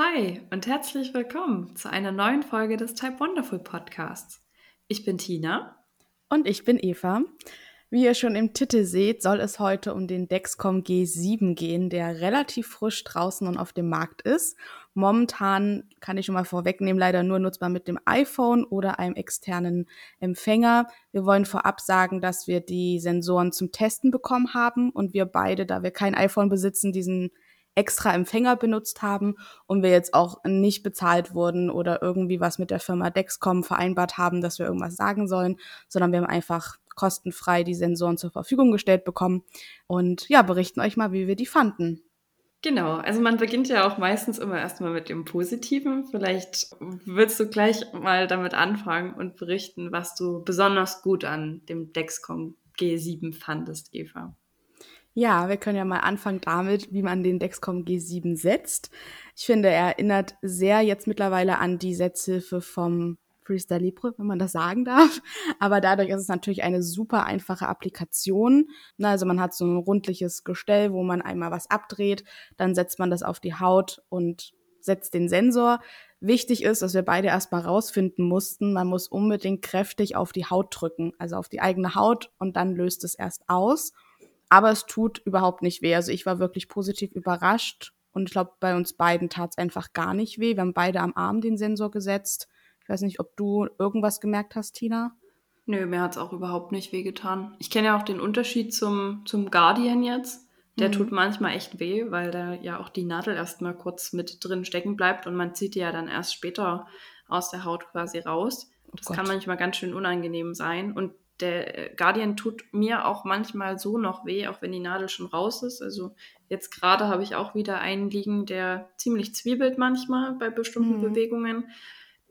Hi und herzlich willkommen zu einer neuen Folge des Type Wonderful Podcasts. Ich bin Tina. Und ich bin Eva. Wie ihr schon im Titel seht, soll es heute um den Dexcom G7 gehen, der relativ frisch draußen und auf dem Markt ist. Momentan kann ich schon mal vorwegnehmen, leider nur nutzbar mit dem iPhone oder einem externen Empfänger. Wir wollen vorab sagen, dass wir die Sensoren zum Testen bekommen haben und wir beide, da wir kein iPhone besitzen, diesen extra Empfänger benutzt haben und wir jetzt auch nicht bezahlt wurden oder irgendwie was mit der Firma Dexcom vereinbart haben, dass wir irgendwas sagen sollen, sondern wir haben einfach kostenfrei die Sensoren zur Verfügung gestellt bekommen und ja, berichten euch mal, wie wir die fanden. Genau, also man beginnt ja auch meistens immer erstmal mit dem Positiven. Vielleicht willst du gleich mal damit anfangen und berichten, was du besonders gut an dem Dexcom G7 fandest, Eva. Ja, wir können ja mal anfangen damit, wie man den Dexcom G7 setzt. Ich finde, er erinnert sehr jetzt mittlerweile an die Setzhilfe vom Freestyle Libre, wenn man das sagen darf. Aber dadurch ist es natürlich eine super einfache Applikation. Also man hat so ein rundliches Gestell, wo man einmal was abdreht, dann setzt man das auf die Haut und setzt den Sensor. Wichtig ist, dass wir beide erstmal rausfinden mussten, man muss unbedingt kräftig auf die Haut drücken, also auf die eigene Haut und dann löst es erst aus. Aber es tut überhaupt nicht weh. Also ich war wirklich positiv überrascht und ich glaube, bei uns beiden tat es einfach gar nicht weh. Wir haben beide am Arm den Sensor gesetzt. Ich weiß nicht, ob du irgendwas gemerkt hast, Tina. Nö, mir hat es auch überhaupt nicht wehgetan. Ich kenne ja auch den Unterschied zum, zum Guardian jetzt. Der mhm. tut manchmal echt weh, weil da ja auch die Nadel erstmal kurz mit drin stecken bleibt und man zieht die ja dann erst später aus der Haut quasi raus. Oh das Gott. kann manchmal ganz schön unangenehm sein. Und der Guardian tut mir auch manchmal so noch weh, auch wenn die Nadel schon raus ist. Also jetzt gerade habe ich auch wieder einen liegen, der ziemlich zwiebelt manchmal bei bestimmten mhm. Bewegungen.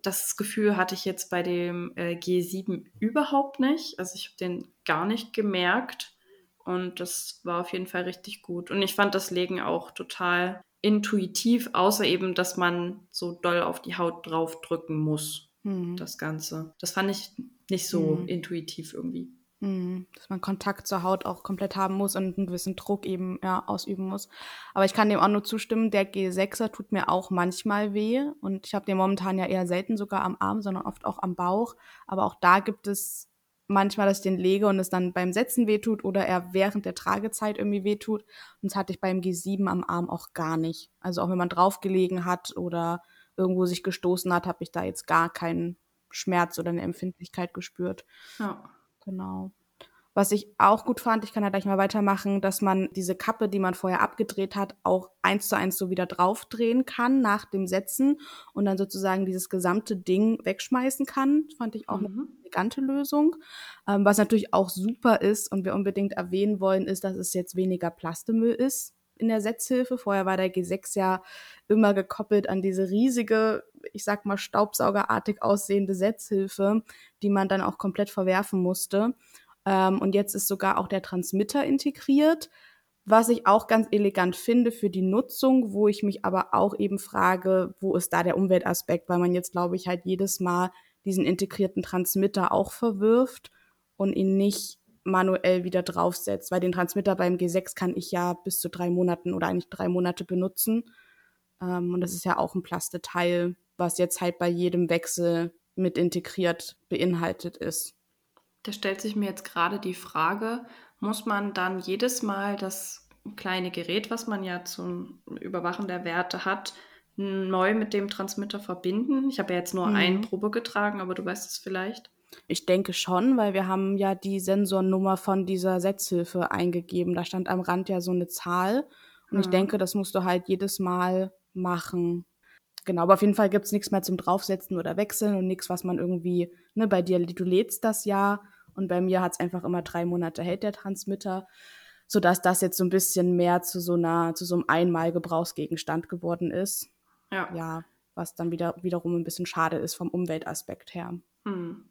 Das Gefühl hatte ich jetzt bei dem äh, G7 überhaupt nicht. Also ich habe den gar nicht gemerkt und das war auf jeden Fall richtig gut. Und ich fand das Legen auch total intuitiv, außer eben, dass man so doll auf die Haut draufdrücken muss. Mhm. Das Ganze. Das fand ich nicht so mhm. intuitiv irgendwie. Mhm. Dass man Kontakt zur Haut auch komplett haben muss und einen gewissen Druck eben ja, ausüben muss. Aber ich kann dem auch nur zustimmen, der G6er tut mir auch manchmal weh. Und ich habe den momentan ja eher selten sogar am Arm, sondern oft auch am Bauch. Aber auch da gibt es manchmal, dass ich den lege und es dann beim Setzen wehtut oder er während der Tragezeit irgendwie wehtut. Und das hatte ich beim G7 am Arm auch gar nicht. Also auch wenn man draufgelegen hat oder irgendwo sich gestoßen hat, habe ich da jetzt gar keinen Schmerz oder eine Empfindlichkeit gespürt. Ja. Genau. Was ich auch gut fand, ich kann ja gleich mal weitermachen, dass man diese Kappe, die man vorher abgedreht hat, auch eins zu eins so wieder draufdrehen kann nach dem Setzen und dann sozusagen dieses gesamte Ding wegschmeißen kann. Das fand ich auch mhm. eine elegante Lösung. Ähm, was natürlich auch super ist und wir unbedingt erwähnen wollen, ist, dass es jetzt weniger Plastemüll ist in der Setzhilfe. Vorher war der G6 ja immer gekoppelt an diese riesige, ich sag mal, staubsaugerartig aussehende Setzhilfe, die man dann auch komplett verwerfen musste. Ähm, und jetzt ist sogar auch der Transmitter integriert, was ich auch ganz elegant finde für die Nutzung, wo ich mich aber auch eben frage, wo ist da der Umweltaspekt, weil man jetzt, glaube ich, halt jedes Mal diesen integrierten Transmitter auch verwirft und ihn nicht manuell wieder draufsetzt, weil den Transmitter beim G6 kann ich ja bis zu drei Monaten oder eigentlich drei Monate benutzen. Ähm, und das ist ja auch ein Plasteteil, was jetzt halt bei jedem Wechsel mit integriert beinhaltet ist. Da stellt sich mir jetzt gerade die Frage, muss man dann jedes Mal das kleine Gerät, was man ja zum Überwachen der Werte hat, neu mit dem Transmitter verbinden? Ich habe ja jetzt nur mhm. eine Probe getragen, aber du weißt es vielleicht. Ich denke schon, weil wir haben ja die Sensornummer von dieser Setzhilfe eingegeben. Da stand am Rand ja so eine Zahl. Und mhm. ich denke, das musst du halt jedes Mal machen. Genau, aber auf jeden Fall gibt es nichts mehr zum Draufsetzen oder Wechseln und nichts, was man irgendwie, ne, bei dir, du lädst das ja und bei mir hat es einfach immer drei Monate hält der Transmitter, sodass das jetzt so ein bisschen mehr zu so einer, zu so einem Einmalgebrauchsgegenstand geworden ist. Ja. Ja, was dann wieder, wiederum ein bisschen schade ist vom Umweltaspekt her. Hm.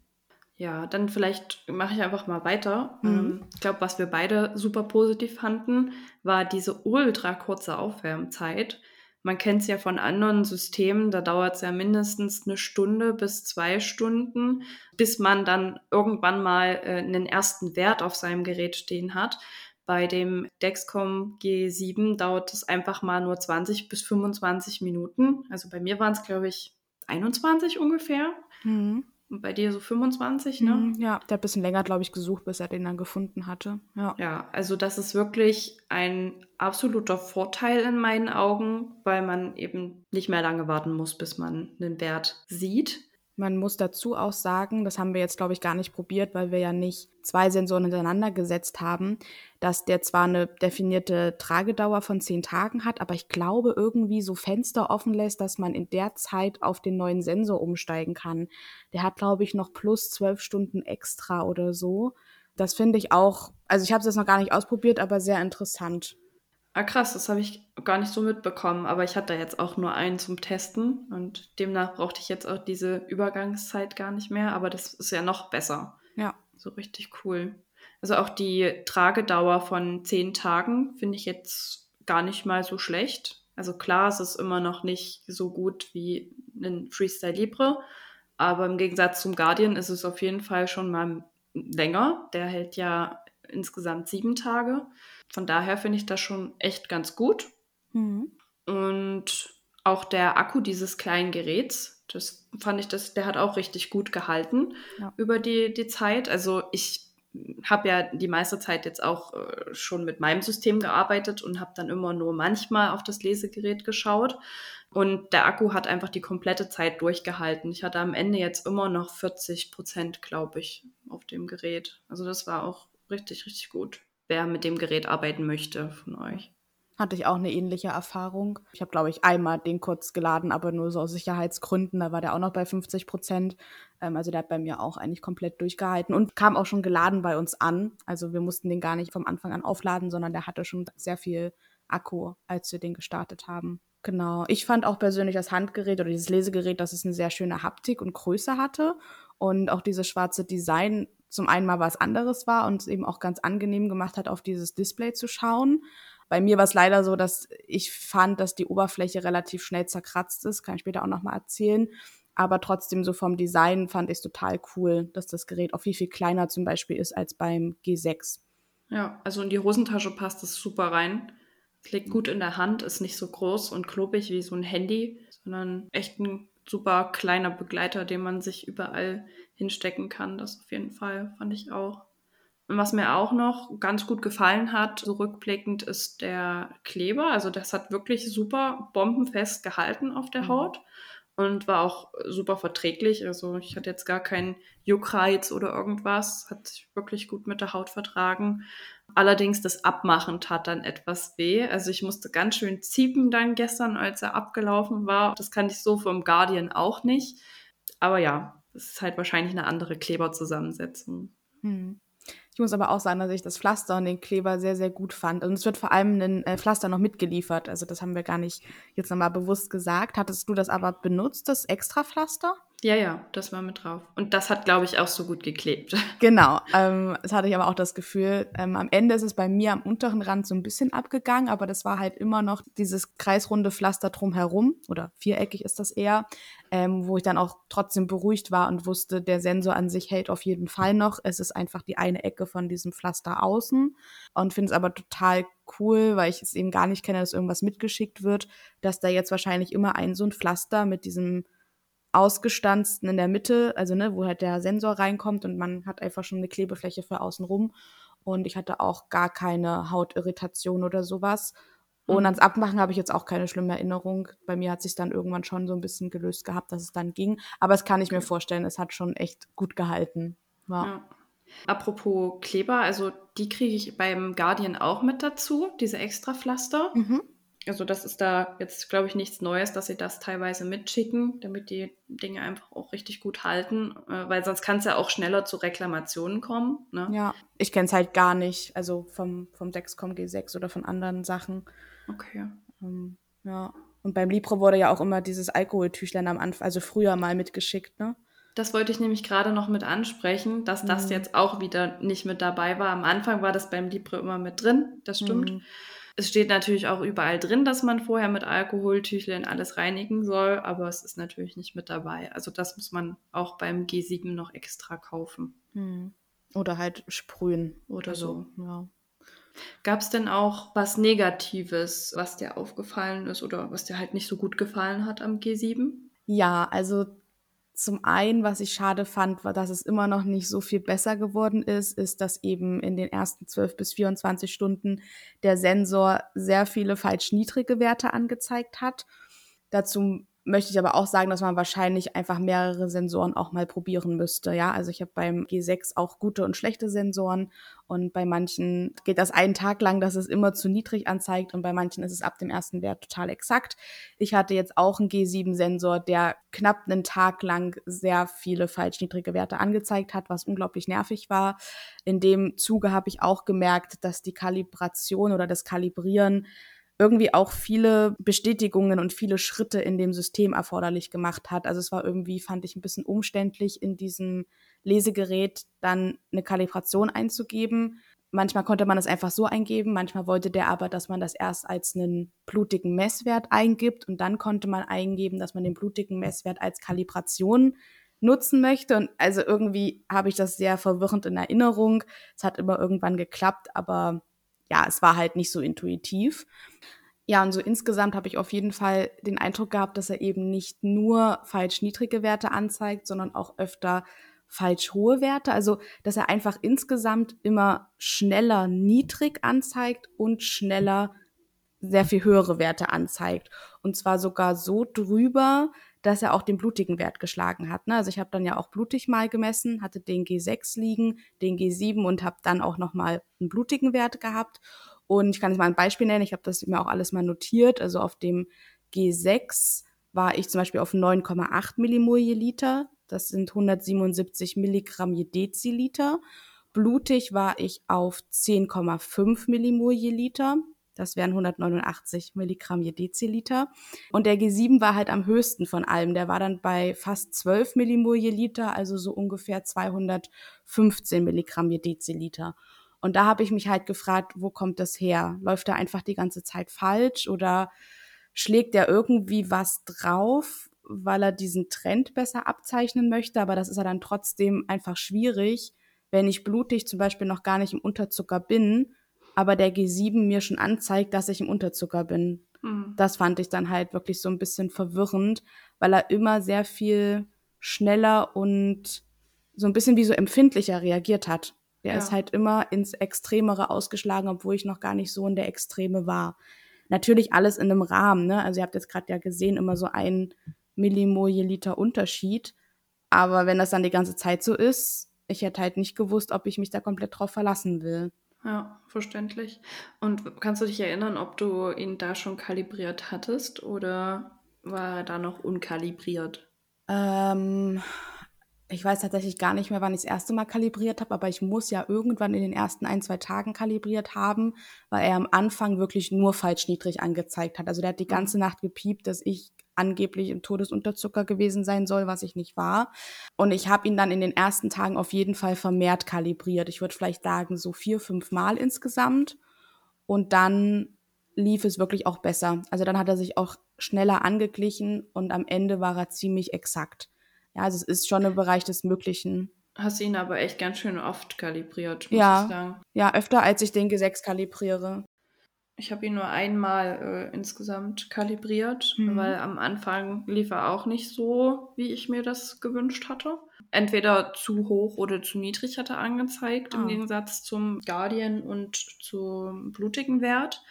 Ja, dann vielleicht mache ich einfach mal weiter. Mhm. Ähm, ich glaube, was wir beide super positiv fanden, war diese ultra kurze Aufwärmzeit. Man kennt es ja von anderen Systemen, da dauert es ja mindestens eine Stunde bis zwei Stunden, bis man dann irgendwann mal äh, einen ersten Wert auf seinem Gerät stehen hat. Bei dem Dexcom G7 dauert es einfach mal nur 20 bis 25 Minuten. Also bei mir waren es, glaube ich, 21 ungefähr. Mhm. Bei dir so 25, ne? Mhm, ja, der hat ein bisschen länger, glaube ich, gesucht, bis er den dann gefunden hatte. Ja. ja, also das ist wirklich ein absoluter Vorteil in meinen Augen, weil man eben nicht mehr lange warten muss, bis man einen Wert sieht. Man muss dazu auch sagen, das haben wir jetzt, glaube ich, gar nicht probiert, weil wir ja nicht zwei Sensoren hintereinander gesetzt haben, dass der zwar eine definierte Tragedauer von zehn Tagen hat, aber ich glaube irgendwie so Fenster offen lässt, dass man in der Zeit auf den neuen Sensor umsteigen kann. Der hat, glaube ich, noch plus zwölf Stunden extra oder so. Das finde ich auch, also ich habe es jetzt noch gar nicht ausprobiert, aber sehr interessant. Ah, krass, das habe ich gar nicht so mitbekommen, aber ich hatte jetzt auch nur einen zum Testen und demnach brauchte ich jetzt auch diese Übergangszeit gar nicht mehr, aber das ist ja noch besser. Ja. So richtig cool. Also auch die Tragedauer von zehn Tagen finde ich jetzt gar nicht mal so schlecht. Also klar, es ist immer noch nicht so gut wie ein Freestyle Libre, aber im Gegensatz zum Guardian ist es auf jeden Fall schon mal länger. Der hält ja insgesamt sieben Tage. Von daher finde ich das schon echt ganz gut. Mhm. Und auch der Akku dieses kleinen Geräts, das fand ich, das, der hat auch richtig gut gehalten ja. über die, die Zeit. Also ich habe ja die meiste Zeit jetzt auch äh, schon mit meinem System gearbeitet und habe dann immer nur manchmal auf das Lesegerät geschaut. Und der Akku hat einfach die komplette Zeit durchgehalten. Ich hatte am Ende jetzt immer noch 40 Prozent, glaube ich, auf dem Gerät. Also das war auch richtig, richtig gut wer mit dem Gerät arbeiten möchte von euch. Hatte ich auch eine ähnliche Erfahrung. Ich habe, glaube ich, einmal den kurz geladen, aber nur so aus Sicherheitsgründen. Da war der auch noch bei 50 Prozent. Ähm, also der hat bei mir auch eigentlich komplett durchgehalten und kam auch schon geladen bei uns an. Also wir mussten den gar nicht vom Anfang an aufladen, sondern der hatte schon sehr viel Akku, als wir den gestartet haben. Genau. Ich fand auch persönlich das Handgerät oder dieses Lesegerät, dass es eine sehr schöne Haptik und Größe hatte und auch dieses schwarze Design zum einen mal was anderes war und es eben auch ganz angenehm gemacht hat, auf dieses Display zu schauen. Bei mir war es leider so, dass ich fand, dass die Oberfläche relativ schnell zerkratzt ist, kann ich später auch nochmal erzählen. Aber trotzdem so vom Design fand ich es total cool, dass das Gerät auch viel, viel kleiner zum Beispiel ist als beim G6. Ja, also in die Hosentasche passt es super rein. Es liegt gut in der Hand, ist nicht so groß und klobig wie so ein Handy, sondern echt ein super kleiner Begleiter, den man sich überall hinstecken kann. Das auf jeden Fall fand ich auch. Und was mir auch noch ganz gut gefallen hat, so rückblickend, ist der Kleber. Also das hat wirklich super bombenfest gehalten auf der mhm. Haut und war auch super verträglich. Also ich hatte jetzt gar keinen Juckreiz oder irgendwas, hat sich wirklich gut mit der Haut vertragen. Allerdings das Abmachen tat dann etwas weh. Also ich musste ganz schön ziepen dann gestern, als er abgelaufen war. Das kann ich so vom Guardian auch nicht. Aber ja, es ist halt wahrscheinlich eine andere Kleberzusammensetzung. Hm. Ich muss aber auch sagen, dass ich das Pflaster und den Kleber sehr, sehr gut fand. Und es wird vor allem ein äh, Pflaster noch mitgeliefert. Also das haben wir gar nicht jetzt nochmal bewusst gesagt. Hattest du das aber benutzt, das extra Pflaster? Ja, ja, das war mit drauf. Und das hat, glaube ich, auch so gut geklebt. Genau, ähm, das hatte ich aber auch das Gefühl. Ähm, am Ende ist es bei mir am unteren Rand so ein bisschen abgegangen, aber das war halt immer noch dieses kreisrunde Pflaster drumherum oder viereckig ist das eher, ähm, wo ich dann auch trotzdem beruhigt war und wusste, der Sensor an sich hält auf jeden Fall noch. Es ist einfach die eine Ecke von diesem Pflaster außen und finde es aber total cool, weil ich es eben gar nicht kenne, dass irgendwas mitgeschickt wird, dass da jetzt wahrscheinlich immer ein so ein Pflaster mit diesem ausgestanzten in der Mitte, also ne, wo halt der Sensor reinkommt und man hat einfach schon eine Klebefläche für außen rum. Und ich hatte auch gar keine Hautirritation oder sowas. Und mhm. ans Abmachen habe ich jetzt auch keine schlimme Erinnerung. Bei mir hat sich dann irgendwann schon so ein bisschen gelöst gehabt, dass es dann ging. Aber es kann ich mir vorstellen, es hat schon echt gut gehalten. Ja. ja. Apropos Kleber, also die kriege ich beim Guardian auch mit dazu, diese extra Pflaster. Mhm. Also das ist da jetzt, glaube ich, nichts Neues, dass sie das teilweise mitschicken, damit die Dinge einfach auch richtig gut halten, äh, weil sonst kann es ja auch schneller zu Reklamationen kommen. Ne? Ja, ich kenne es halt gar nicht, also vom, vom Dexcom G6 oder von anderen Sachen. Okay. Ähm, ja. Und beim Libre wurde ja auch immer dieses Alkoholtüchlein am Anfang, also früher mal mitgeschickt, ne? Das wollte ich nämlich gerade noch mit ansprechen, dass mhm. das jetzt auch wieder nicht mit dabei war. Am Anfang war das beim Libre immer mit drin, das stimmt. Mhm. Es steht natürlich auch überall drin, dass man vorher mit Alkoholtüchlein alles reinigen soll, aber es ist natürlich nicht mit dabei. Also das muss man auch beim G7 noch extra kaufen. Hm. Oder halt sprühen oder also, so. Ja. Gab es denn auch was Negatives, was dir aufgefallen ist oder was dir halt nicht so gut gefallen hat am G7? Ja, also zum einen, was ich schade fand, war, dass es immer noch nicht so viel besser geworden ist, ist, dass eben in den ersten 12 bis 24 Stunden der Sensor sehr viele falsch niedrige Werte angezeigt hat. Dazu möchte ich aber auch sagen, dass man wahrscheinlich einfach mehrere Sensoren auch mal probieren müsste. Ja, also ich habe beim G6 auch gute und schlechte Sensoren und bei manchen geht das einen Tag lang, dass es immer zu niedrig anzeigt und bei manchen ist es ab dem ersten Wert total exakt. Ich hatte jetzt auch einen G7-Sensor, der knapp einen Tag lang sehr viele falsch niedrige Werte angezeigt hat, was unglaublich nervig war. In dem Zuge habe ich auch gemerkt, dass die Kalibration oder das Kalibrieren irgendwie auch viele Bestätigungen und viele Schritte in dem System erforderlich gemacht hat. Also es war irgendwie, fand ich, ein bisschen umständlich, in diesem Lesegerät dann eine Kalibration einzugeben. Manchmal konnte man es einfach so eingeben, manchmal wollte der aber, dass man das erst als einen blutigen Messwert eingibt und dann konnte man eingeben, dass man den blutigen Messwert als Kalibration nutzen möchte. Und also irgendwie habe ich das sehr verwirrend in Erinnerung. Es hat immer irgendwann geklappt, aber ja, es war halt nicht so intuitiv. Ja, und so insgesamt habe ich auf jeden Fall den Eindruck gehabt, dass er eben nicht nur falsch niedrige Werte anzeigt, sondern auch öfter falsch hohe Werte. Also, dass er einfach insgesamt immer schneller niedrig anzeigt und schneller sehr viel höhere Werte anzeigt. Und zwar sogar so drüber, dass er auch den blutigen Wert geschlagen hat. Ne? Also ich habe dann ja auch blutig mal gemessen, hatte den G6 liegen, den G7 und habe dann auch nochmal einen blutigen Wert gehabt. Und ich kann jetzt mal ein Beispiel nennen, ich habe das mir auch alles mal notiert. Also auf dem G6 war ich zum Beispiel auf 9,8 Millimol je Liter. Das sind 177 Milligramm je Deziliter. Blutig war ich auf 10,5 Millimol je Liter. Das wären 189 Milligramm je Deziliter. Und der G7 war halt am höchsten von allem. Der war dann bei fast 12 Millimol je Liter, also so ungefähr 215 Milligramm je Deziliter. Und da habe ich mich halt gefragt, wo kommt das her? Läuft er einfach die ganze Zeit falsch oder schlägt er irgendwie was drauf, weil er diesen Trend besser abzeichnen möchte? Aber das ist ja dann trotzdem einfach schwierig, wenn ich blutig zum Beispiel noch gar nicht im Unterzucker bin aber der G7 mir schon anzeigt, dass ich im Unterzucker bin. Mhm. Das fand ich dann halt wirklich so ein bisschen verwirrend, weil er immer sehr viel schneller und so ein bisschen wie so empfindlicher reagiert hat. Der ja. ist halt immer ins Extremere ausgeschlagen, obwohl ich noch gar nicht so in der Extreme war. Natürlich alles in einem Rahmen, ne? Also ihr habt jetzt gerade ja gesehen, immer so ein Millimol je Liter Unterschied. Aber wenn das dann die ganze Zeit so ist, ich hätte halt nicht gewusst, ob ich mich da komplett drauf verlassen will. Ja, verständlich. Und kannst du dich erinnern, ob du ihn da schon kalibriert hattest oder war er da noch unkalibriert? Ähm, ich weiß tatsächlich gar nicht mehr, wann ich das erste Mal kalibriert habe, aber ich muss ja irgendwann in den ersten ein, zwei Tagen kalibriert haben, weil er am Anfang wirklich nur falsch niedrig angezeigt hat. Also der hat die mhm. ganze Nacht gepiept, dass ich angeblich im Todesunterzucker gewesen sein soll, was ich nicht war. Und ich habe ihn dann in den ersten Tagen auf jeden Fall vermehrt kalibriert. Ich würde vielleicht sagen, so vier, fünf Mal insgesamt. Und dann lief es wirklich auch besser. Also dann hat er sich auch schneller angeglichen und am Ende war er ziemlich exakt. Ja, also es ist schon im Bereich des Möglichen. Hast ihn aber echt ganz schön oft kalibriert, muss ja, ich sagen. Ja, öfter als ich den G6 kalibriere. Ich habe ihn nur einmal äh, insgesamt kalibriert, mhm. weil am Anfang lief er auch nicht so, wie ich mir das gewünscht hatte. Entweder zu hoch oder zu niedrig hat er angezeigt, ah. im Gegensatz zum Guardian und zum blutigen Wert.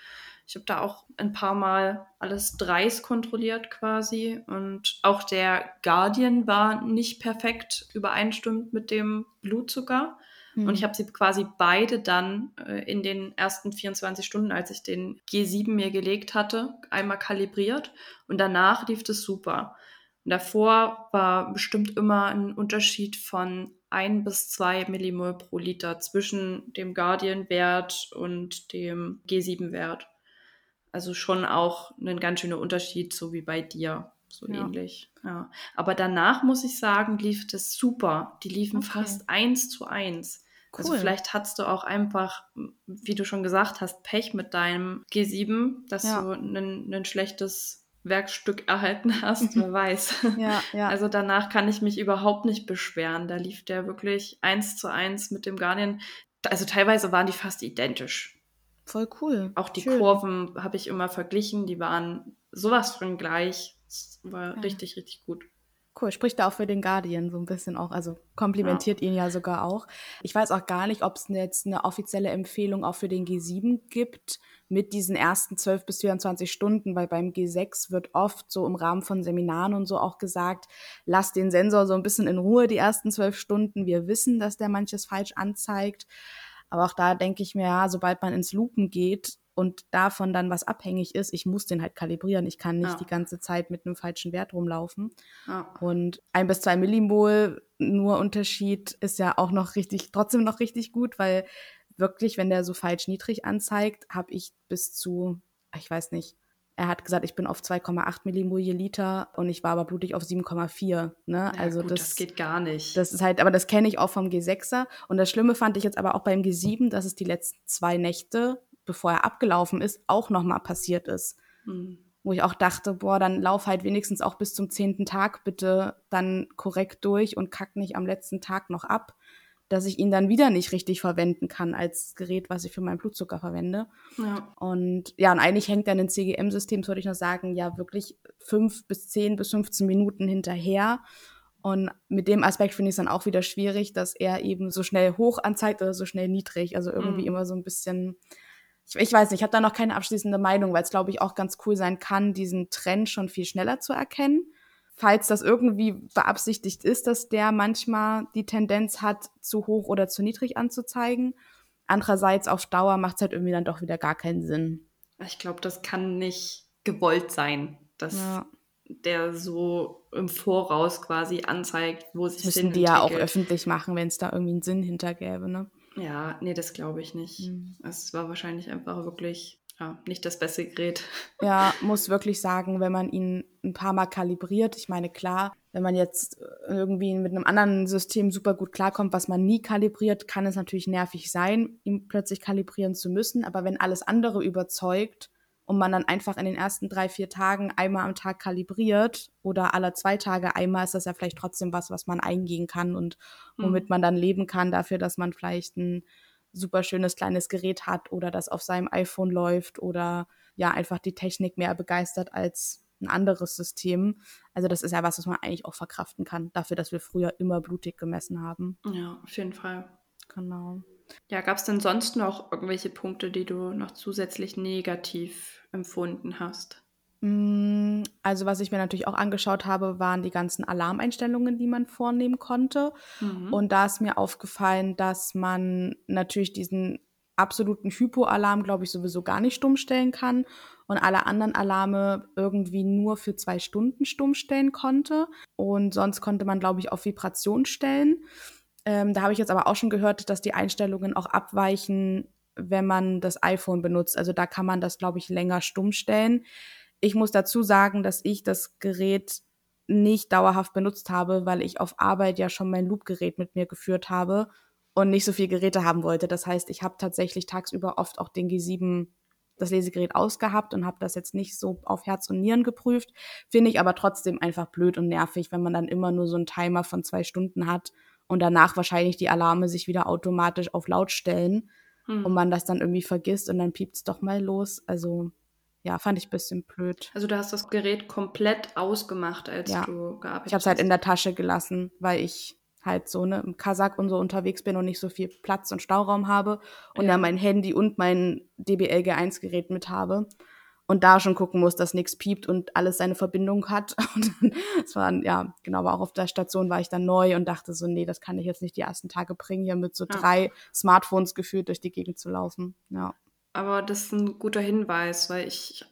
Ich habe da auch ein paar Mal alles dreis kontrolliert quasi. Und auch der Guardian war nicht perfekt übereinstimmend mit dem Blutzucker. Mhm. Und ich hm. habe sie quasi beide dann äh, in den ersten 24 Stunden, als ich den G7 mir gelegt hatte, einmal kalibriert und danach lief das super. Und davor war bestimmt immer ein Unterschied von ein bis zwei Millimol pro Liter zwischen dem Guardian-Wert und dem G7-Wert. Also schon auch ein ganz schöner Unterschied, so wie bei dir. So ja. ähnlich. Ja. Aber danach muss ich sagen, lief das super. Die liefen okay. fast eins zu eins. Also cool. Also vielleicht hattest du auch einfach, wie du schon gesagt hast, Pech mit deinem G7, dass ja. du ein schlechtes Werkstück erhalten hast, wer weiß. Ja, ja. Also danach kann ich mich überhaupt nicht beschweren. Da lief der wirklich eins zu eins mit dem Guardian. Also teilweise waren die fast identisch. voll cool. Auch die Schön. Kurven habe ich immer verglichen, die waren sowas von gleich. Das war Ja. richtig, richtig gut. Cool, spricht da auch für den Guardian so ein bisschen auch, also komplimentiert ihn ja sogar auch. Ich weiß auch gar nicht, ob es jetzt eine offizielle Empfehlung auch für den G7 gibt mit diesen ersten 12 bis 24 Stunden, weil beim G6 wird oft so im Rahmen von Seminaren und so auch gesagt, lass den Sensor so ein bisschen in Ruhe die ersten 12 Stunden. Wir wissen, dass der manches falsch anzeigt. Aber auch da denke ich mir, ja, sobald man ins Lupen geht und davon dann was abhängig ist, ich muss den halt kalibrieren. Ich kann nicht Ja. die ganze Zeit mit einem falschen Wert rumlaufen. Ja. Und ein bis zwei Millimol nur Unterschied ist ja auch noch richtig, trotzdem noch richtig gut, weil wirklich, wenn der so falsch niedrig anzeigt, habe ich bis zu, ich weiß nicht, er hat gesagt, ich bin auf 2,8 Millimol je Liter und ich war aber blutig auf 7,4. Ne? Ja, also gut, das, das, geht gar nicht. das ist halt, aber das kenne ich auch vom G6er. Und das Schlimme fand ich jetzt aber auch beim G7, dass es die letzten zwei Nächte, bevor er abgelaufen ist, auch nochmal passiert ist Hm. wo ich auch dachte, boah, dann lauf halt wenigstens auch bis zum zehnten Tag bitte dann korrekt durch und kack nicht am letzten Tag noch ab, dass ich ihn dann wieder nicht richtig verwenden kann als Gerät, was ich für meinen Blutzucker verwende. Ja. Und ja, und eigentlich hängt dann ein CGM-System, sollte ich noch sagen, ja wirklich fünf bis zehn bis 15 Minuten hinterher. Und mit dem Aspekt finde ich es dann auch wieder schwierig, dass er eben so schnell hoch anzeigt oder so schnell niedrig. Also irgendwie Mhm. immer so ein bisschen, ich, ich weiß nicht, ich habe da noch keine abschließende Meinung, weil es, glaube ich, auch ganz cool sein kann, diesen Trend schon viel schneller zu erkennen. Falls das irgendwie beabsichtigt ist, dass der manchmal die Tendenz hat, zu hoch oder zu niedrig anzuzeigen. Andererseits auf Dauer macht es halt irgendwie dann doch wieder gar keinen Sinn. Ich glaube, das kann nicht gewollt sein, dass Ja. der so im Voraus quasi anzeigt, wo sich Das müssen die ja auch öffentlich machen, wenn es da irgendwie einen Sinn hintergäbe, ne? Ja, nee, das glaube ich nicht. Mhm. Es war wahrscheinlich einfach wirklich ja, nicht das beste Gerät. Ja, muss wirklich sagen, wenn man ihn ein paar Mal kalibriert, ich meine, klar, wenn man jetzt irgendwie mit einem anderen System super gut klarkommt, was man nie kalibriert, kann es natürlich nervig sein, ihn plötzlich kalibrieren zu müssen. Aber wenn alles andere überzeugt und man dann einfach in den ersten drei, vier Tagen einmal am Tag kalibriert oder alle zwei Tage einmal, ist das ja vielleicht trotzdem was, was man eingehen kann und womit Mhm. man dann leben kann dafür, dass man vielleicht ein super schönes kleines Gerät hat oder das auf seinem iPhone läuft oder ja einfach die Technik mehr begeistert als ein anderes System. Also das ist ja was, was man eigentlich auch verkraften kann, dafür, dass wir früher immer blutig gemessen haben. Ja, auf jeden Fall. Genau. Ja, gab es denn sonst noch irgendwelche Punkte, die du noch zusätzlich negativ empfunden hast? Mm, Also was ich mir natürlich auch angeschaut habe, waren die ganzen Alarmeinstellungen, die man vornehmen konnte. Mhm. Und da ist mir aufgefallen, dass man natürlich diesen absoluten Hypoalarm, glaube ich, sowieso gar nicht stumm stellen kann und alle anderen Alarme irgendwie nur für zwei Stunden stumm stellen konnte. Und sonst konnte man, glaube ich, auf Vibration stellen. Ähm, da habe ich jetzt aber auch schon gehört, dass die Einstellungen auch abweichen, wenn man das iPhone benutzt. Also da kann man das, glaube ich, länger stumm stellen. Ich muss dazu sagen, dass ich das Gerät nicht dauerhaft benutzt habe, weil ich auf Arbeit ja schon mein Loop-Gerät mit mir geführt habe und nicht so viele Geräte haben wollte. Das heißt, ich habe tatsächlich tagsüber oft auch den G7, das Lesegerät ausgehabt und habe das jetzt nicht so auf Herz und Nieren geprüft. Finde ich aber trotzdem einfach blöd und nervig, wenn man dann immer nur so einen Timer von zwei Stunden hat und danach wahrscheinlich die Alarme sich wieder automatisch auf laut stellen Hm. und man das dann irgendwie vergisst und dann piept's doch mal los. Also ja, fand ich ein bisschen blöd. Also du hast das Gerät komplett ausgemacht, als Ja. du gearbeitet hast. Ich habe es halt in der Tasche gelassen, weil ich halt so ne, im Kasach und so unterwegs bin und nicht so viel Platz und Stauraum habe und Ja. dann mein Handy und mein DBL G1-Gerät mit habe und da schon gucken muss, dass nichts piept und alles seine Verbindung hat. Und dann, es war, ja, genau, aber auch auf der Station war ich dann neu und dachte so, nee, das kann ich jetzt nicht die ersten Tage bringen, hier mit so Ja. drei Smartphones gefühlt durch die Gegend zu laufen. Ja. Aber das ist ein guter Hinweis, weil ich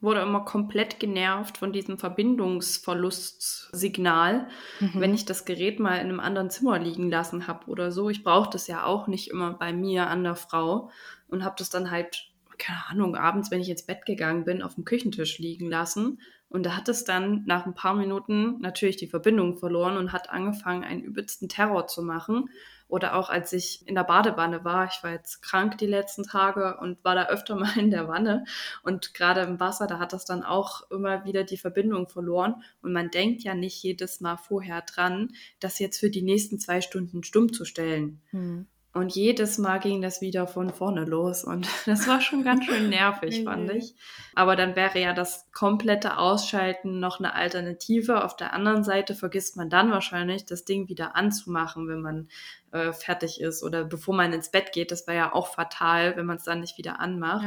wurde immer komplett genervt von diesem Verbindungsverlustsignal, Mhm. wenn ich das Gerät mal in einem anderen Zimmer liegen lassen habe oder so. Ich brauche das ja auch nicht immer bei mir an der Frau und habe das dann halt, keine Ahnung, abends, wenn ich ins Bett gegangen bin, auf dem Küchentisch liegen lassen. Und da hat es dann nach ein paar Minuten natürlich die Verbindung verloren und hat angefangen, einen übelsten Terror zu machen. Oder auch als ich in der Badewanne war, ich war jetzt krank die letzten Tage und war da öfter mal in der Wanne. Und gerade im Wasser, da hat das dann auch immer wieder die Verbindung verloren. Und man denkt ja nicht jedes Mal vorher dran, das jetzt für die nächsten zwei Stunden stumm zu stellen. Hm. Und jedes Mal ging das wieder von vorne los. Und das war schon ganz schön nervig, fand ich. Aber dann wäre ja das komplette Ausschalten noch eine Alternative. Auf der anderen Seite vergisst man dann wahrscheinlich, das Ding wieder anzumachen, wenn man äh, fertig ist oder bevor man ins Bett geht. Das wäre ja auch fatal, wenn man es dann nicht wieder anmacht.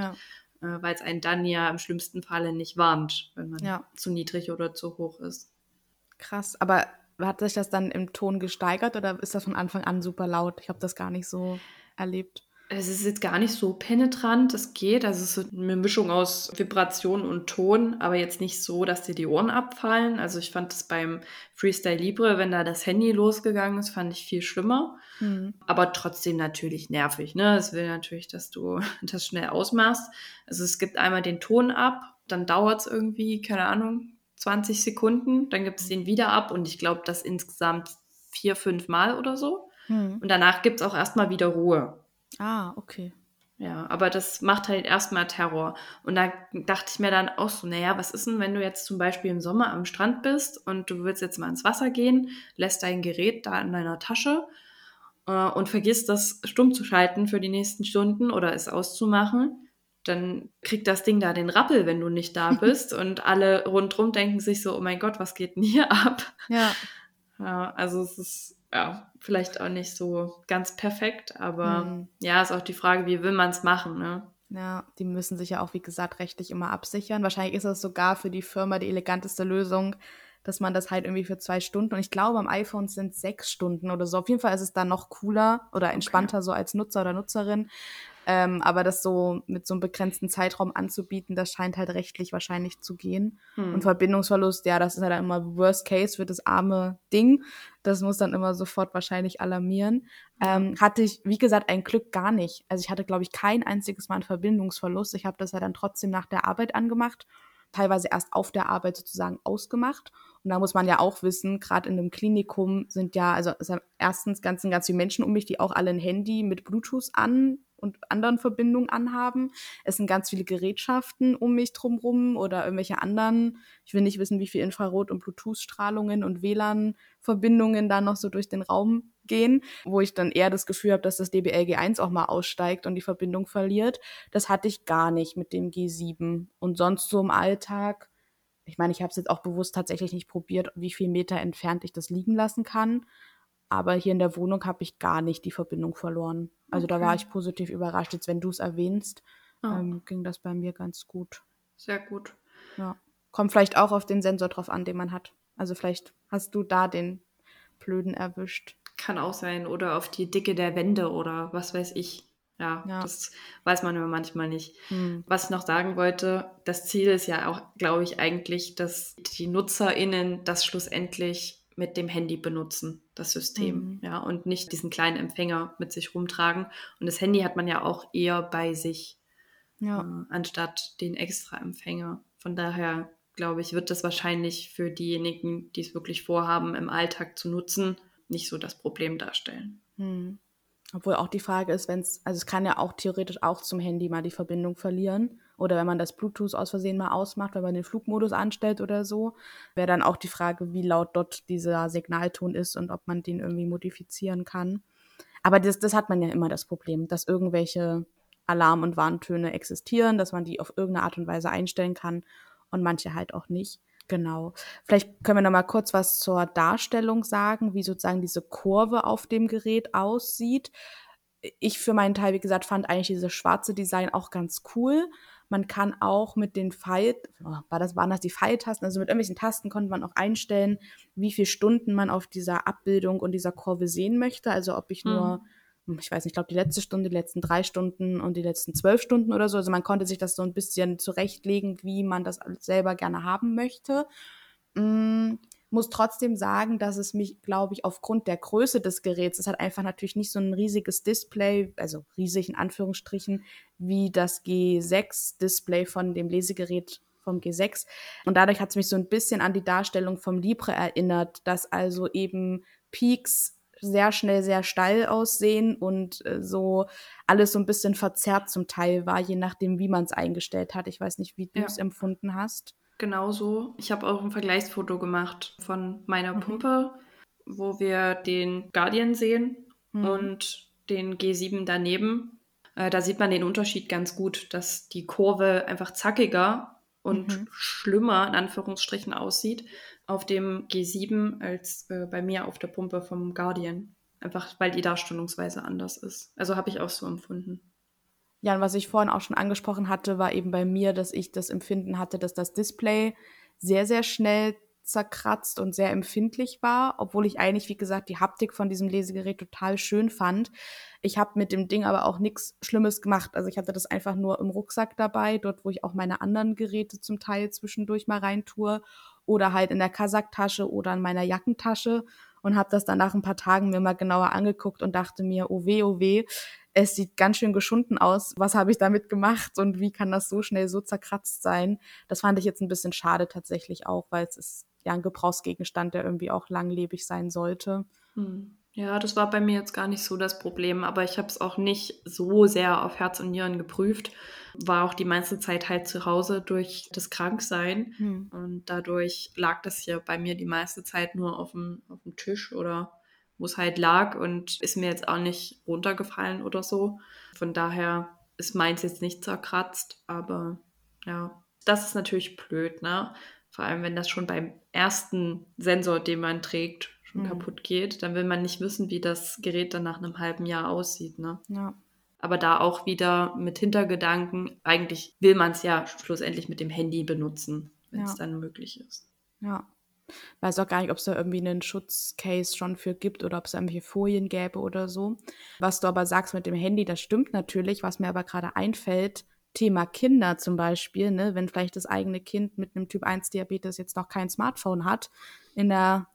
Ja. Äh, Weil es einen dann ja im schlimmsten Falle nicht warnt, wenn man ja. zu niedrig oder zu hoch ist. Krass, aber hat sich das dann im Ton gesteigert oder ist das von Anfang an super laut? Ich habe das gar nicht so erlebt. Es ist jetzt gar nicht so penetrant, es geht. Also es ist eine Mischung aus Vibration und Ton, aber jetzt nicht so, dass dir die Ohren abfallen. Also ich fand das beim Freestyle Libre, wenn da das Handy losgegangen ist, fand ich viel schlimmer. Mhm. Aber trotzdem natürlich nervig. Ne? Es will natürlich, dass du das schnell ausmachst. Also es gibt einmal den Ton ab, dann dauert es irgendwie, keine Ahnung, 20 Sekunden, dann gibt es den wieder ab und ich glaube, das insgesamt vier, fünf Mal oder so. Hm. Und danach gibt es auch erstmal wieder Ruhe. Ah, okay. Ja, aber das macht halt erstmal Terror. Und da dachte ich mir dann auch so, naja, was ist denn, wenn du jetzt zum Beispiel im Sommer am Strand bist und du willst jetzt mal ins Wasser gehen, lässt dein Gerät da in deiner Tasche äh, und vergisst das stumm zu schalten für die nächsten Stunden oder es auszumachen dann kriegt das Ding da den Rappel, wenn du nicht da bist. und alle rundherum denken sich so, oh mein Gott, was geht denn hier ab? Ja. ja also es ist ja vielleicht auch nicht so ganz perfekt, aber mhm. ja, ist auch die Frage, wie will man es machen, ne? Ja, die müssen sich ja auch, wie gesagt, rechtlich immer absichern. Wahrscheinlich ist das sogar für die Firma die eleganteste Lösung, dass man das halt irgendwie für zwei Stunden und ich glaube, am iPhone sind sechs Stunden oder so. Auf jeden Fall ist es dann noch cooler oder entspannter okay. so als Nutzer oder Nutzerin, ähm, aber das so mit so einem begrenzten Zeitraum anzubieten, das scheint halt rechtlich wahrscheinlich zu gehen. Hm. Und Verbindungsverlust, ja, das ist halt immer Worst Case für das arme Ding. Das muss dann immer sofort wahrscheinlich alarmieren. Ähm, hatte ich, wie gesagt, ein Glück gar nicht. Also ich hatte, glaube ich, kein einziges Mal einen Verbindungsverlust. Ich habe das ja dann trotzdem nach der Arbeit angemacht, teilweise erst auf der Arbeit sozusagen ausgemacht. Und da muss man ja auch wissen, gerade in einem Klinikum sind ja, also erstens ganz, ganz viele Menschen um mich, die auch alle ein Handy mit Bluetooth an und anderen Verbindungen anhaben. Es sind ganz viele Gerätschaften um mich drumherum oder irgendwelche anderen. Ich will nicht wissen, wie viel Infrarot- und Bluetooth-Strahlungen und WLAN-Verbindungen da noch so durch den Raum gehen, wo ich dann eher das Gefühl habe, dass das DBL-G1 auch mal aussteigt und die Verbindung verliert. Das hatte ich gar nicht mit dem G7. Und sonst so im Alltag, ich meine, ich habe es jetzt auch bewusst tatsächlich nicht probiert, wie viel Meter entfernt ich das liegen lassen kann. Aber hier in der Wohnung habe ich gar nicht die Verbindung verloren. Also okay. da war ich positiv überrascht. Jetzt, wenn du es erwähnst, oh. ähm, ging das bei mir ganz gut. Sehr gut. Ja. Kommt vielleicht auch auf den Sensor drauf an, den man hat. Also vielleicht hast du da den Blöden erwischt. Kann auch sein. Oder auf die Dicke der Wände oder was weiß ich. Ja, ja. das weiß man immer manchmal nicht. Hm. Was ich noch sagen wollte, das Ziel ist ja auch, glaube ich, eigentlich, dass die NutzerInnen das schlussendlich mit dem Handy benutzen, das System, mhm. ja, und nicht diesen kleinen Empfänger mit sich rumtragen. Und das Handy hat man ja auch eher bei sich, ja. äh, anstatt den extra Empfänger. Von daher glaube ich, wird das wahrscheinlich für diejenigen, die es wirklich vorhaben, im Alltag zu nutzen, nicht so das Problem darstellen. Mhm. Obwohl auch die Frage ist, wenn es, also es kann ja auch theoretisch auch zum Handy mal die Verbindung verlieren. Oder wenn man das Bluetooth aus Versehen mal ausmacht, wenn man den Flugmodus anstellt oder so, wäre dann auch die Frage, wie laut dort dieser Signalton ist und ob man den irgendwie modifizieren kann. Aber das, das hat man ja immer das Problem, dass irgendwelche Alarm- und Warntöne existieren, dass man die auf irgendeine Art und Weise einstellen kann und manche halt auch nicht. Genau. Vielleicht können wir noch mal kurz was zur Darstellung sagen, wie sozusagen diese Kurve auf dem Gerät aussieht. Ich für meinen Teil, wie gesagt, fand eigentlich dieses schwarze Design auch ganz cool. Man kann auch mit den Pfeil, oh, war das, waren das die Pfeiltasten, also mit irgendwelchen Tasten konnte man auch einstellen, wie viele Stunden man auf dieser Abbildung und dieser Kurve sehen möchte. Also ob ich nur mhm ich weiß nicht, ich glaube, die letzte Stunde, die letzten drei Stunden und die letzten zwölf Stunden oder so. Also man konnte sich das so ein bisschen zurechtlegen, wie man das selber gerne haben möchte. Mm, muss trotzdem sagen, dass es mich, glaube ich, aufgrund der Größe des Geräts, es hat einfach natürlich nicht so ein riesiges Display, also riesig in Anführungsstrichen, wie das G6-Display von dem Lesegerät vom G6. Und dadurch hat es mich so ein bisschen an die Darstellung vom Libre erinnert, dass also eben Peaks sehr schnell sehr steil aussehen und äh, so alles so ein bisschen verzerrt zum Teil war, je nachdem, wie man es eingestellt hat. Ich weiß nicht, wie du es ja. empfunden hast. Genauso. Ich habe auch ein Vergleichsfoto gemacht von meiner mhm. Pumpe, wo wir den Guardian sehen. Mhm. Und den G7 daneben. Äh, da sieht man den Unterschied ganz gut, dass die Kurve einfach zackiger und mhm. schlimmer in Anführungsstrichen aussieht auf dem G7 als äh, bei mir auf der Pumpe vom Guardian. Einfach weil die Darstellungsweise anders ist. Also habe ich auch so empfunden. Ja, und was ich vorhin auch schon angesprochen hatte, war eben bei mir, dass ich das Empfinden hatte, dass das Display sehr, sehr schnell zerkratzt und sehr empfindlich war, obwohl ich eigentlich, wie gesagt, die Haptik von diesem Lesegerät total schön fand. Ich habe mit dem Ding aber auch nichts Schlimmes gemacht. Also ich hatte das einfach nur im Rucksack dabei, dort, wo ich auch meine anderen Geräte zum Teil zwischendurch mal reintue oder halt in der Kasaktasche oder in meiner Jackentasche und habe das dann nach ein paar Tagen mir mal genauer angeguckt und dachte mir, oh weh, oh weh, es sieht ganz schön geschunden aus. Was habe ich damit gemacht und wie kann das so schnell so zerkratzt sein? Das fand ich jetzt ein bisschen schade tatsächlich auch, weil es ist ja ein Gebrauchsgegenstand, der irgendwie auch langlebig sein sollte. Hm. Ja, das war bei mir jetzt gar nicht so das Problem, aber ich habe es auch nicht so sehr auf Herz und Nieren geprüft. War auch die meiste Zeit halt zu Hause durch das Kranksein hm. und dadurch lag das hier bei mir die meiste Zeit nur auf dem, auf dem Tisch oder wo es halt lag und ist mir jetzt auch nicht runtergefallen oder so. Von daher ist meins jetzt nicht zerkratzt, aber ja, das ist natürlich blöd, ne? Vor allem, wenn das schon beim ersten Sensor, den man trägt, schon mhm. kaputt geht, dann will man nicht wissen, wie das Gerät dann nach einem halben Jahr aussieht. Ne? Ja. Aber da auch wieder mit Hintergedanken, eigentlich will man es ja schlussendlich mit dem Handy benutzen, wenn es ja. dann möglich ist. Ja. Weiß auch gar nicht, ob es da irgendwie einen Schutzcase schon für gibt oder ob es irgendwelche Folien gäbe oder so. Was du aber sagst mit dem Handy, das stimmt natürlich. Was mir aber gerade einfällt, Thema Kinder zum Beispiel, ne, wenn vielleicht das eigene Kind mit einem Typ 1 Diabetes jetzt noch kein Smartphone hat, in der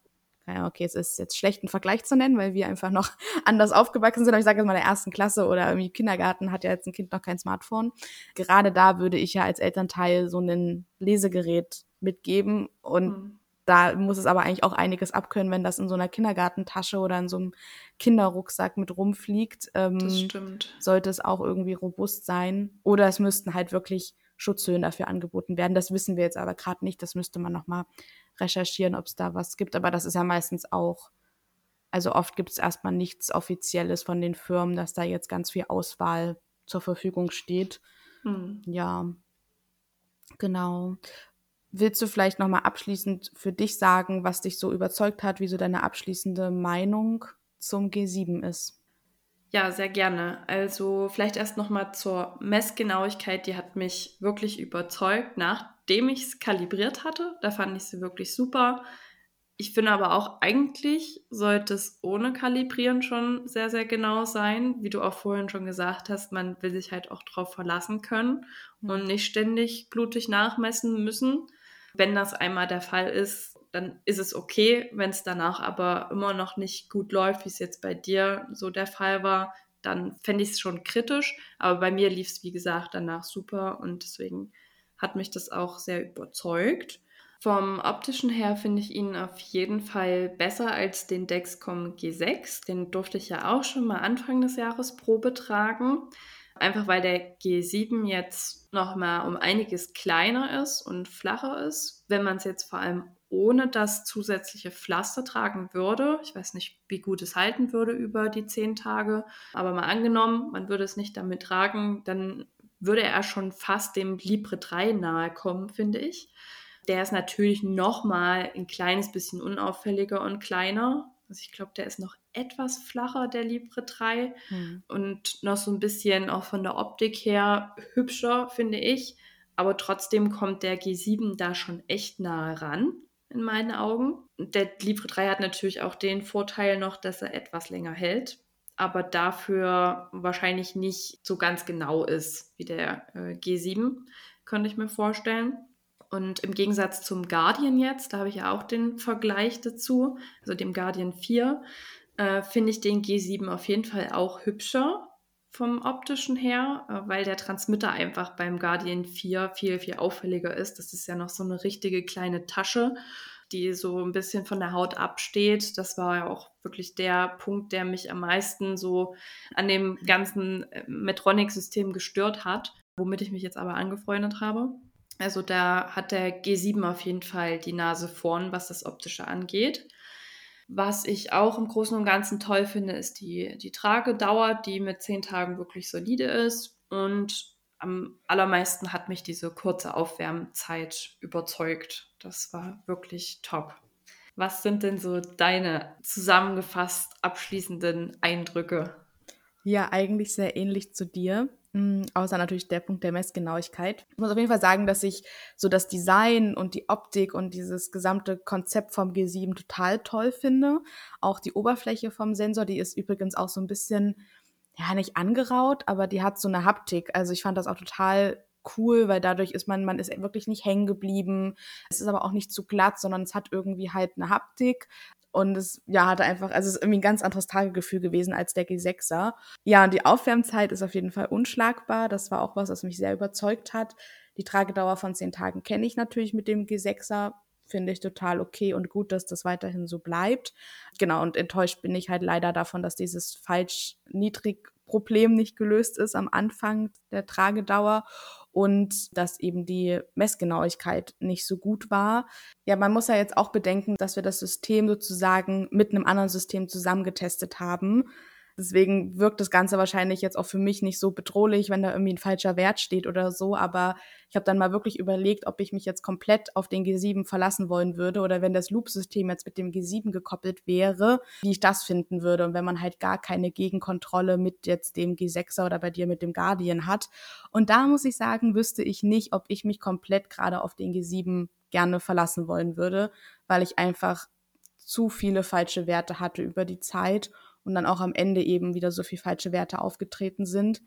ja, okay, es ist jetzt schlecht, einen Vergleich zu nennen, weil wir einfach noch anders aufgewachsen sind. Aber ich sage jetzt mal, in der ersten Klasse oder irgendwie Kindergarten hat ja jetzt ein Kind noch kein Smartphone. Gerade da würde ich ja als Elternteil so ein Lesegerät mitgeben und mhm. Da muss es aber eigentlich auch einiges abkönnen, wenn das in so einer Kindergartentasche oder in so einem Kinderrucksack mit rumfliegt. Ähm, das stimmt. Sollte es auch irgendwie robust sein. Oder es müssten halt wirklich Schutzhöhen dafür angeboten werden. Das wissen wir jetzt aber gerade nicht. Das müsste man nochmal recherchieren, ob es da was gibt. Aber das ist ja meistens auch, also oft gibt es erstmal nichts Offizielles von den Firmen, dass da jetzt ganz viel Auswahl zur Verfügung steht. Hm. Ja, genau. Willst du vielleicht nochmal abschließend für dich sagen, was dich so überzeugt hat, wie so deine abschließende Meinung zum G7 ist? Ja, sehr gerne. Also vielleicht erst nochmal zur Messgenauigkeit. Die hat mich wirklich überzeugt, nachdem ich es kalibriert hatte. Da fand ich sie wirklich super. Ich finde aber auch, eigentlich sollte es ohne Kalibrieren schon sehr, sehr genau sein. Wie du auch vorhin schon gesagt hast, man will sich halt auch darauf verlassen können und nicht ständig blutig nachmessen müssen. Wenn das einmal der Fall ist, dann ist es okay. Wenn es danach aber immer noch nicht gut läuft, wie es jetzt bei dir so der Fall war, dann fände ich es schon kritisch. Aber bei mir lief es, wie gesagt, danach super und deswegen hat mich das auch sehr überzeugt. Vom optischen her finde ich ihn auf jeden Fall besser als den Dexcom G6. Den durfte ich ja auch schon mal Anfang des Jahres Probe tragen. Einfach weil der G7 jetzt noch mal um einiges kleiner ist und flacher ist. Wenn man es jetzt vor allem ohne das zusätzliche Pflaster tragen würde. Ich weiß nicht, wie gut es halten würde über die zehn Tage, aber mal angenommen, man würde es nicht damit tragen, dann würde er schon fast dem Libre 3 nahe kommen, finde ich. Der ist natürlich noch mal ein kleines bisschen unauffälliger und kleiner. Also ich glaube, der ist noch etwas flacher, der Libre 3. Hm. Und noch so ein bisschen auch von der Optik her hübscher, finde ich. Aber trotzdem kommt der G7 da schon echt nahe ran in meinen Augen. Der Libre 3 hat natürlich auch den Vorteil noch, dass er etwas länger hält, aber dafür wahrscheinlich nicht so ganz genau ist wie der äh, G7, könnte ich mir vorstellen. Und im Gegensatz zum Guardian jetzt, da habe ich ja auch den Vergleich dazu, also dem Guardian 4, äh, finde ich den G7 auf jeden Fall auch hübscher vom optischen her, äh, weil der Transmitter einfach beim Guardian 4 viel, viel auffälliger ist. Das ist ja noch so eine richtige kleine Tasche, die so ein bisschen von der Haut absteht. Das war ja auch wirklich der Punkt, der mich am meisten so an dem ganzen äh, Metronic-System gestört hat, womit ich mich jetzt aber angefreundet habe. Also da hat der G7 auf jeden Fall die Nase vorn, was das Optische angeht. Was ich auch im Großen und Ganzen toll finde, ist die, die Tragedauer, die mit zehn Tagen wirklich solide ist. Und am allermeisten hat mich diese kurze Aufwärmzeit überzeugt. Das war wirklich top. Was sind denn so deine zusammengefasst abschließenden Eindrücke? Ja, eigentlich sehr ähnlich zu dir. Mm, außer natürlich der Punkt der Messgenauigkeit. Ich muss auf jeden Fall sagen, dass ich so das Design und die Optik und dieses gesamte Konzept vom G7 total toll finde. Auch die Oberfläche vom Sensor, die ist übrigens auch so ein bisschen, ja, nicht angeraut, aber die hat so eine Haptik. Also ich fand das auch total cool, weil dadurch ist man, man ist wirklich nicht hängen geblieben. Es ist aber auch nicht zu glatt, sondern es hat irgendwie halt eine Haptik. Und es ja, hatte einfach, also es ist irgendwie ein ganz anderes Tagegefühl gewesen als der G6er. Ja, und die Aufwärmzeit ist auf jeden Fall unschlagbar. Das war auch was, was mich sehr überzeugt hat. Die Tragedauer von zehn Tagen kenne ich natürlich mit dem G6er. Finde ich total okay und gut, dass das weiterhin so bleibt. Genau, und enttäuscht bin ich halt leider davon, dass dieses falsch niedrig Problem nicht gelöst ist am Anfang der Tragedauer und dass eben die Messgenauigkeit nicht so gut war. Ja, man muss ja jetzt auch bedenken, dass wir das System sozusagen mit einem anderen System zusammengetestet haben. Deswegen wirkt das Ganze wahrscheinlich jetzt auch für mich nicht so bedrohlich, wenn da irgendwie ein falscher Wert steht oder so. Aber ich habe dann mal wirklich überlegt, ob ich mich jetzt komplett auf den G7 verlassen wollen würde oder wenn das Loop-System jetzt mit dem G7 gekoppelt wäre, wie ich das finden würde. Und wenn man halt gar keine Gegenkontrolle mit jetzt dem G6er oder bei dir mit dem Guardian hat. Und da muss ich sagen, wüsste ich nicht, ob ich mich komplett gerade auf den G7 gerne verlassen wollen würde, weil ich einfach zu viele falsche Werte hatte über die Zeit und dann auch am Ende eben wieder so viel falsche Werte aufgetreten sind.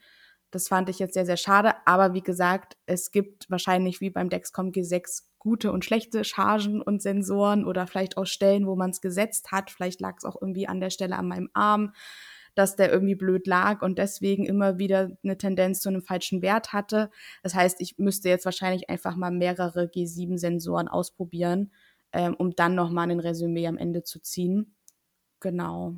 Das fand ich jetzt sehr, sehr schade. Aber wie gesagt, es gibt wahrscheinlich wie beim Dexcom G6 gute und schlechte Chargen und Sensoren oder vielleicht auch Stellen, wo man es gesetzt hat. Vielleicht lag es auch irgendwie an der Stelle an meinem Arm, dass der irgendwie blöd lag und deswegen immer wieder eine Tendenz zu einem falschen Wert hatte. Das heißt, ich müsste jetzt wahrscheinlich einfach mal mehrere G7-Sensoren ausprobieren, ähm, um dann nochmal ein Resümee am Ende zu ziehen. Genau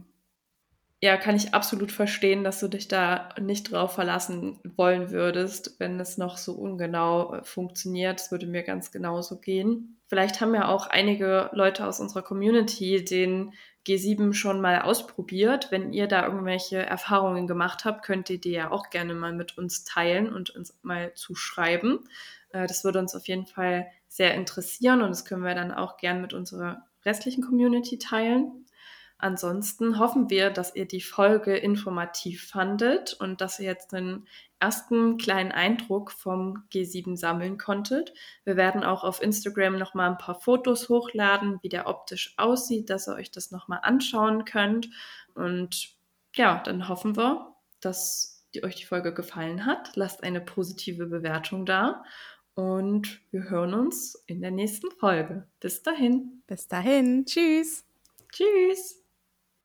ja, kann ich absolut verstehen, dass du dich da nicht drauf verlassen wollen würdest, wenn es noch so ungenau äh, funktioniert. Es würde mir ganz genauso gehen. Vielleicht haben ja auch einige Leute aus unserer Community den G7 schon mal ausprobiert. Wenn ihr da irgendwelche Erfahrungen gemacht habt, könnt ihr die ja auch gerne mal mit uns teilen und uns mal zuschreiben. Äh, das würde uns auf jeden Fall sehr interessieren und das können wir dann auch gern mit unserer restlichen Community teilen. Ansonsten hoffen wir, dass ihr die Folge informativ fandet und dass ihr jetzt einen ersten kleinen Eindruck vom G7 sammeln konntet. Wir werden auch auf Instagram nochmal ein paar Fotos hochladen, wie der optisch aussieht, dass ihr euch das nochmal anschauen könnt. Und ja, dann hoffen wir, dass die, euch die Folge gefallen hat. Lasst eine positive Bewertung da und wir hören uns in der nächsten Folge. Bis dahin. Bis dahin. Tschüss. Tschüss.